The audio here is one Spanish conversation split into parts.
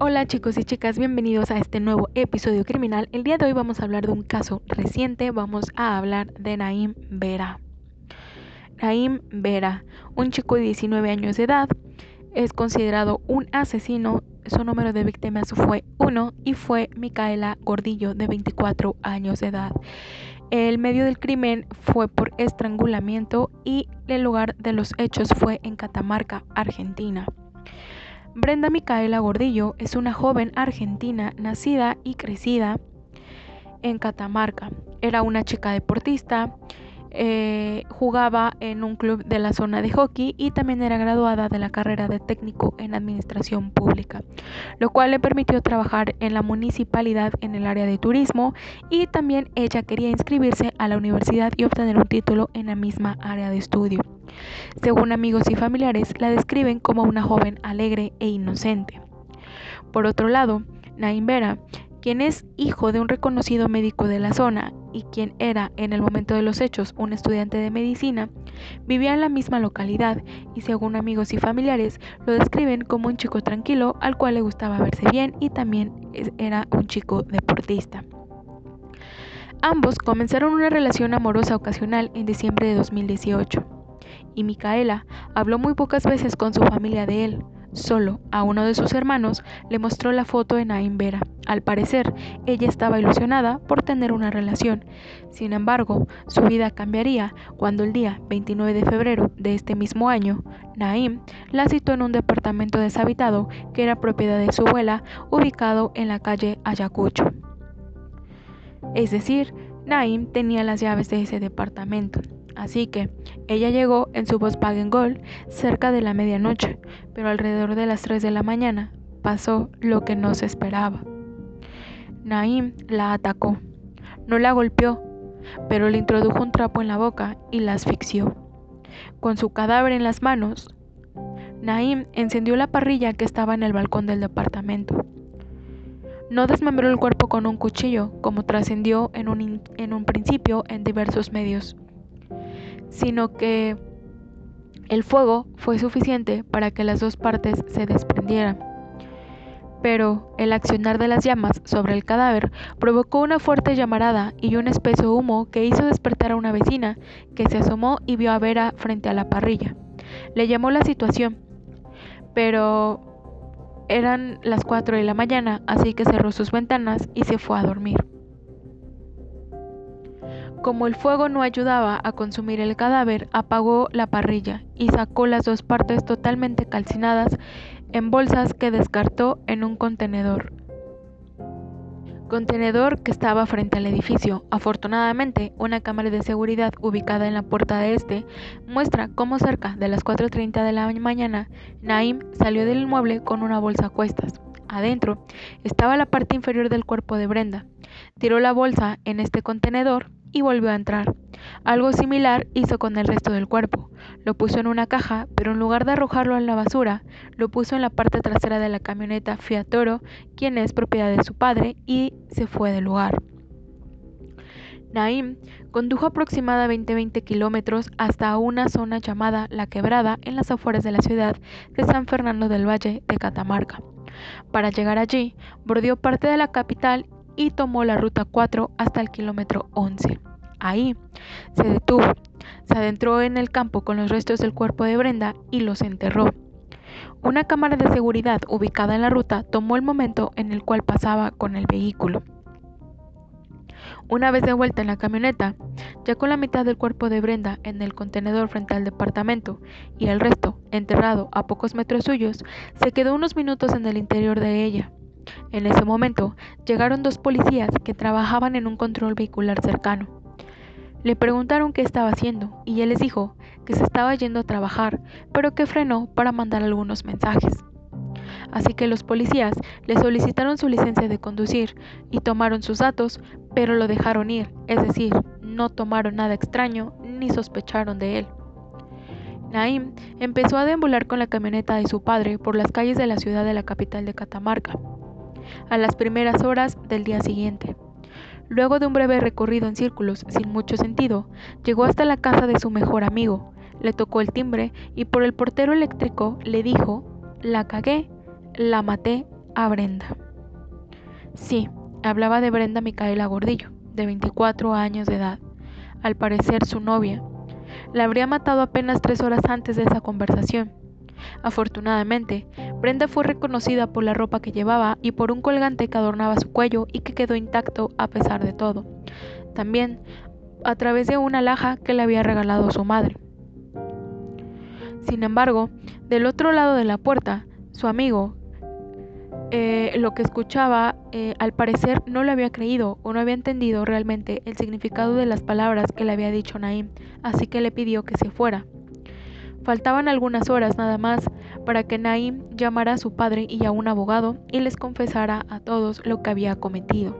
Hola chicos y chicas, bienvenidos a este nuevo episodio criminal. El día de hoy vamos a hablar de un caso reciente, vamos a hablar de Naim Vera. Naim Vera, un chico de 19 años de edad, es considerado un asesino. Su número de víctimas fue uno y fue Micaela Gordillo, de 24 años de edad. El medio del crimen fue por estrangulamiento y el lugar de los hechos fue en Catamarca, Argentina. Brenda Micaela Gordillo es una joven argentina nacida y crecida en Catamarca. Era una chica deportista, eh, jugaba en un club de la zona de hockey y también era graduada de la carrera de técnico en administración pública, lo cual le permitió trabajar en la municipalidad en el área de turismo y también ella quería inscribirse a la universidad y obtener un título en la misma área de estudio. Según amigos y familiares, la describen como una joven alegre e inocente. Por otro lado, Naim Vera quien es hijo de un reconocido médico de la zona y quien era en el momento de los hechos un estudiante de medicina, vivía en la misma localidad y según amigos y familiares lo describen como un chico tranquilo al cual le gustaba verse bien y también era un chico deportista. Ambos comenzaron una relación amorosa ocasional en diciembre de 2018 y Micaela habló muy pocas veces con su familia de él, Solo a uno de sus hermanos le mostró la foto de Naim Vera. Al parecer, ella estaba ilusionada por tener una relación. Sin embargo, su vida cambiaría cuando el día 29 de febrero de este mismo año, Naim la citó en un departamento deshabitado que era propiedad de su abuela, ubicado en la calle Ayacucho. Es decir, Naim tenía las llaves de ese departamento. Así que ella llegó en su Volkswagen Gol cerca de la medianoche, pero alrededor de las 3 de la mañana pasó lo que no se esperaba. Naim la atacó. No la golpeó, pero le introdujo un trapo en la boca y la asfixió. Con su cadáver en las manos, Naim encendió la parrilla que estaba en el balcón del departamento. No desmembró el cuerpo con un cuchillo, como trascendió en un, en un principio en diversos medios sino que el fuego fue suficiente para que las dos partes se desprendieran. Pero el accionar de las llamas sobre el cadáver provocó una fuerte llamarada y un espeso humo que hizo despertar a una vecina que se asomó y vio a Vera frente a la parrilla. Le llamó la situación, pero eran las 4 de la mañana, así que cerró sus ventanas y se fue a dormir. Como el fuego no ayudaba a consumir el cadáver, apagó la parrilla y sacó las dos partes totalmente calcinadas en bolsas que descartó en un contenedor. Contenedor que estaba frente al edificio. Afortunadamente, una cámara de seguridad ubicada en la puerta de este muestra cómo cerca de las 4.30 de la mañana, Naim salió del inmueble con una bolsa a cuestas. Adentro estaba la parte inferior del cuerpo de Brenda. Tiró la bolsa en este contenedor y volvió a entrar. Algo similar hizo con el resto del cuerpo. Lo puso en una caja, pero en lugar de arrojarlo en la basura, lo puso en la parte trasera de la camioneta Fiat Toro, quien es propiedad de su padre, y se fue del lugar. Naim condujo aproximadamente 20 kilómetros hasta una zona llamada La Quebrada en las afueras de la ciudad de San Fernando del Valle de Catamarca. Para llegar allí, bordeó parte de la capital y tomó la ruta 4 hasta el kilómetro 11. Ahí se detuvo, se adentró en el campo con los restos del cuerpo de Brenda y los enterró. Una cámara de seguridad ubicada en la ruta tomó el momento en el cual pasaba con el vehículo. Una vez de vuelta en la camioneta, ya con la mitad del cuerpo de Brenda en el contenedor frente al departamento y el resto enterrado a pocos metros suyos, se quedó unos minutos en el interior de ella. En ese momento llegaron dos policías que trabajaban en un control vehicular cercano. Le preguntaron qué estaba haciendo y él les dijo que se estaba yendo a trabajar, pero que frenó para mandar algunos mensajes. Así que los policías le solicitaron su licencia de conducir y tomaron sus datos, pero lo dejaron ir, es decir, no tomaron nada extraño ni sospecharon de él. Naim empezó a deambular con la camioneta de su padre por las calles de la ciudad de la capital de Catamarca a las primeras horas del día siguiente. Luego de un breve recorrido en círculos sin mucho sentido, llegó hasta la casa de su mejor amigo, le tocó el timbre y por el portero eléctrico le dijo, la cagué, la maté, a Brenda. Sí, hablaba de Brenda Micaela Gordillo, de 24 años de edad, al parecer su novia. La habría matado apenas tres horas antes de esa conversación. Afortunadamente, Brenda fue reconocida por la ropa que llevaba y por un colgante que adornaba su cuello y que quedó intacto a pesar de todo. También a través de una laja que le había regalado su madre. Sin embargo, del otro lado de la puerta, su amigo, eh, lo que escuchaba, eh, al parecer no le había creído o no había entendido realmente el significado de las palabras que le había dicho Naim, así que le pidió que se fuera. Faltaban algunas horas nada más para que Naim llamara a su padre y a un abogado y les confesara a todos lo que había cometido.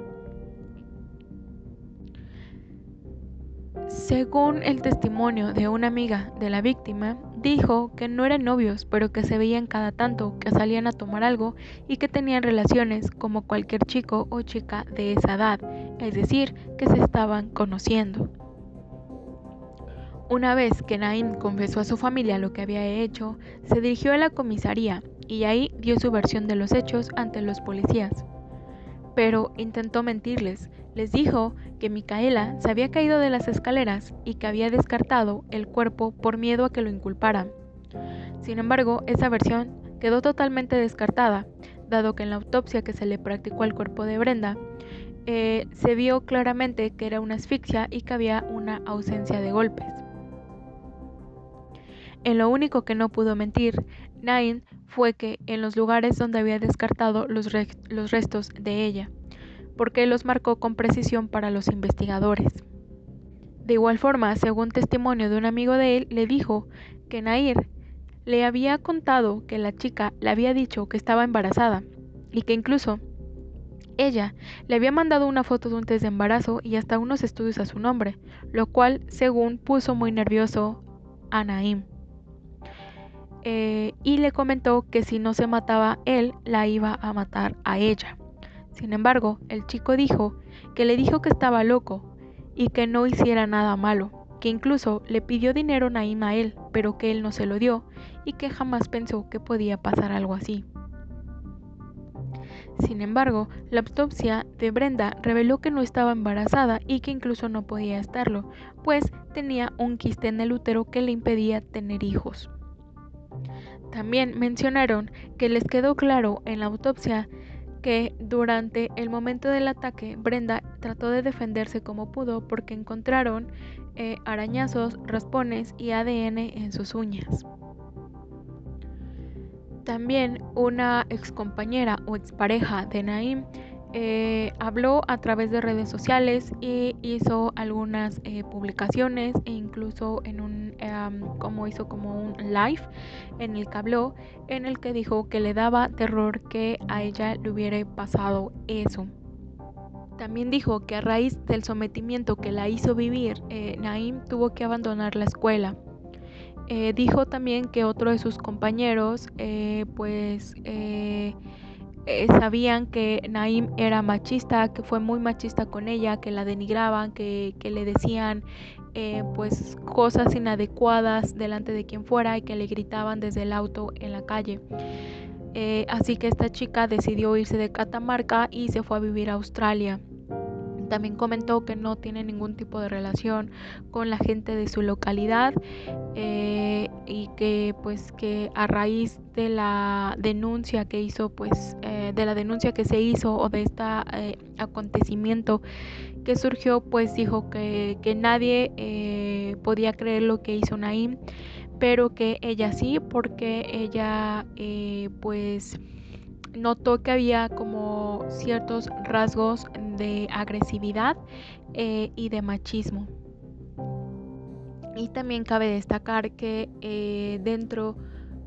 Según el testimonio de una amiga de la víctima, dijo que no eran novios, pero que se veían cada tanto, que salían a tomar algo y que tenían relaciones como cualquier chico o chica de esa edad, es decir, que se estaban conociendo. Una vez que Naim confesó a su familia lo que había hecho, se dirigió a la comisaría y ahí dio su versión de los hechos ante los policías. Pero intentó mentirles, les dijo que Micaela se había caído de las escaleras y que había descartado el cuerpo por miedo a que lo inculparan. Sin embargo, esa versión quedó totalmente descartada, dado que en la autopsia que se le practicó al cuerpo de Brenda, eh, se vio claramente que era una asfixia y que había una ausencia de golpes. En lo único que no pudo mentir, Nain fue que en los lugares donde había descartado los, los restos de ella, porque los marcó con precisión para los investigadores. De igual forma, según testimonio de un amigo de él, le dijo que Nair le había contado que la chica le había dicho que estaba embarazada y que incluso ella le había mandado una foto de un test de embarazo y hasta unos estudios a su nombre, lo cual, según, puso muy nervioso a Naim. Eh, y le comentó que si no se mataba él, la iba a matar a ella. Sin embargo, el chico dijo que le dijo que estaba loco y que no hiciera nada malo, que incluso le pidió dinero Naim a él, pero que él no se lo dio y que jamás pensó que podía pasar algo así. Sin embargo, la autopsia de Brenda reveló que no estaba embarazada y que incluso no podía estarlo, pues tenía un quiste en el útero que le impedía tener hijos. También mencionaron que les quedó claro en la autopsia que durante el momento del ataque Brenda trató de defenderse como pudo porque encontraron eh, arañazos, raspones y ADN en sus uñas. También una excompañera o expareja de Naim eh, habló a través de redes sociales y hizo algunas eh, publicaciones e incluso en un como hizo como un live en el que habló en el que dijo que le daba terror que a ella le hubiera pasado eso. También dijo que a raíz del sometimiento que la hizo vivir, eh, Naim tuvo que abandonar la escuela. dijo también que otro de sus compañeros, pues, eh, sabían que Naim era machista, que fue muy machista con ella, que la denigraban, que, le decían eh, pues cosas inadecuadas delante de quien fuera y que le gritaban desde el auto en la calle. Eh, así que esta chica decidió irse de Catamarca y se fue a vivir a Australia. También comentó que no tiene ningún tipo de relación con la gente de su localidad eh, y que pues que a raíz de la denuncia que hizo pues eh, de la denuncia que se hizo o de este acontecimiento que surgió pues dijo que, que nadie podía creer lo que hizo Naim pero que ella sí porque ella pues notó que había como ciertos rasgos de agresividad eh, y de machismo. Y también cabe destacar que eh, dentro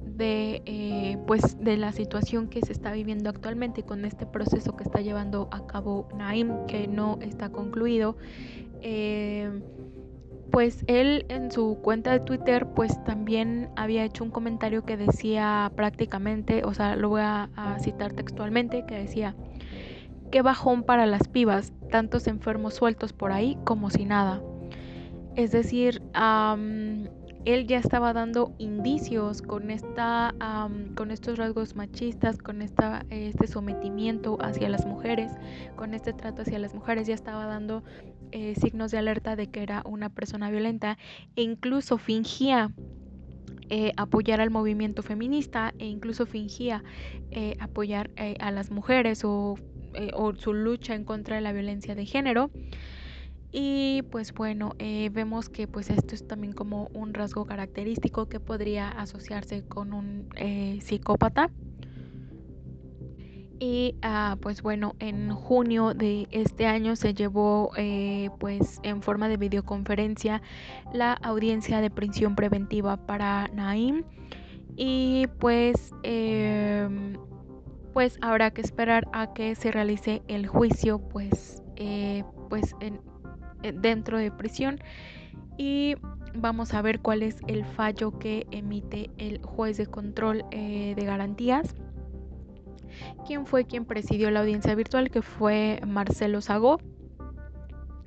de, eh, pues, de la situación que se está viviendo actualmente con este proceso que está llevando a cabo Naim, que no está concluido, pues él en su cuenta de Twitter pues también había hecho un comentario que decía prácticamente, o sea, lo voy a, citar textualmente, que decía, qué bajón para las pibas, tantos enfermos sueltos por ahí como si nada. Es decir, él ya estaba dando indicios con, esta, con estos rasgos machistas, con esta, este sometimiento hacia las mujeres, con este trato hacia las mujeres, ya estaba dando eh, signos de alerta de que era una persona violenta e incluso fingía eh, apoyar al movimiento feminista e incluso fingía eh, apoyar a las mujeres o, su lucha en contra de la violencia de género. Y pues bueno, eh, vemos que pues esto es también como un rasgo característico que podría asociarse con un eh, psicópata. Y ah, pues bueno, en junio de este año se llevó eh, pues en forma de videoconferencia la audiencia de prisión preventiva para Naim. Y pues, em, pues habrá que esperar a que se realice el juicio pues, pues en, dentro de prisión. Y vamos a ver cuál es el fallo que emite el juez de control eh, de garantías. Quién fue quien presidió la audiencia virtual que fue Marcelo Sagó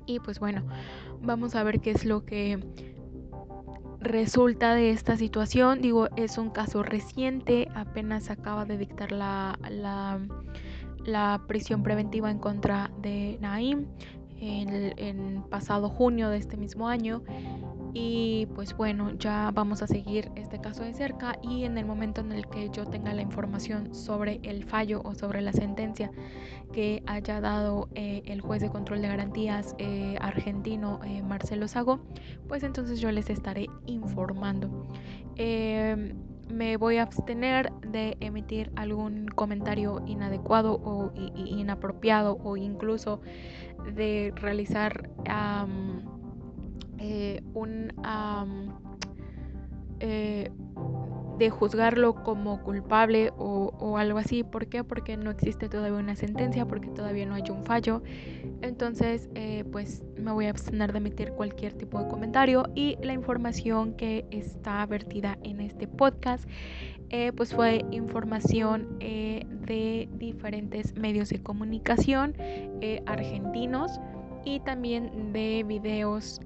y pues bueno vamos a ver qué es lo que resulta de esta situación. Digo es un caso reciente apenas acaba de dictar la, la, la prisión preventiva en contra de Naim en, pasado junio de este mismo año. Y pues bueno ya vamos a seguir este caso de cerca y en el momento en el que yo tenga la información sobre el fallo o sobre la sentencia que haya dado eh, el juez de control de garantías eh, argentino eh, Marcelo Sago pues entonces yo les estaré informando. Em, me voy a abstener de emitir algún comentario inadecuado o inapropiado o incluso de realizar eh, un eh, de juzgarlo como culpable o, algo así. ¿Por qué? Porque no existe todavía una sentencia, porque todavía no hay un fallo. Entonces, eh, pues me voy a abstener de emitir cualquier tipo de comentario y la información que está vertida en este podcast, eh, pues fue información eh, de diferentes medios de comunicación argentinos y también de videos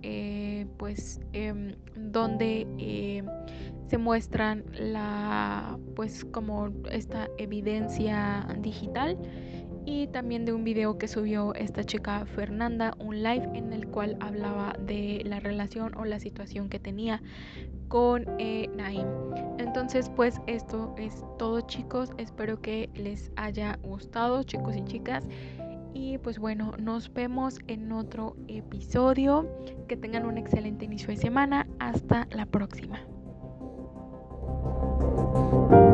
pues em, donde se muestran la pues como esta evidencia digital y también de un video que subió esta chica Fernanda, un live en el cual hablaba de la relación o la situación que tenía con eh, Naim. Entonces pues esto es todo chicos, espero que les haya gustado chicos y chicas. Y pues bueno, nos vemos en otro episodio. Que tengan un excelente inicio de semana. Hasta la próxima. Thank you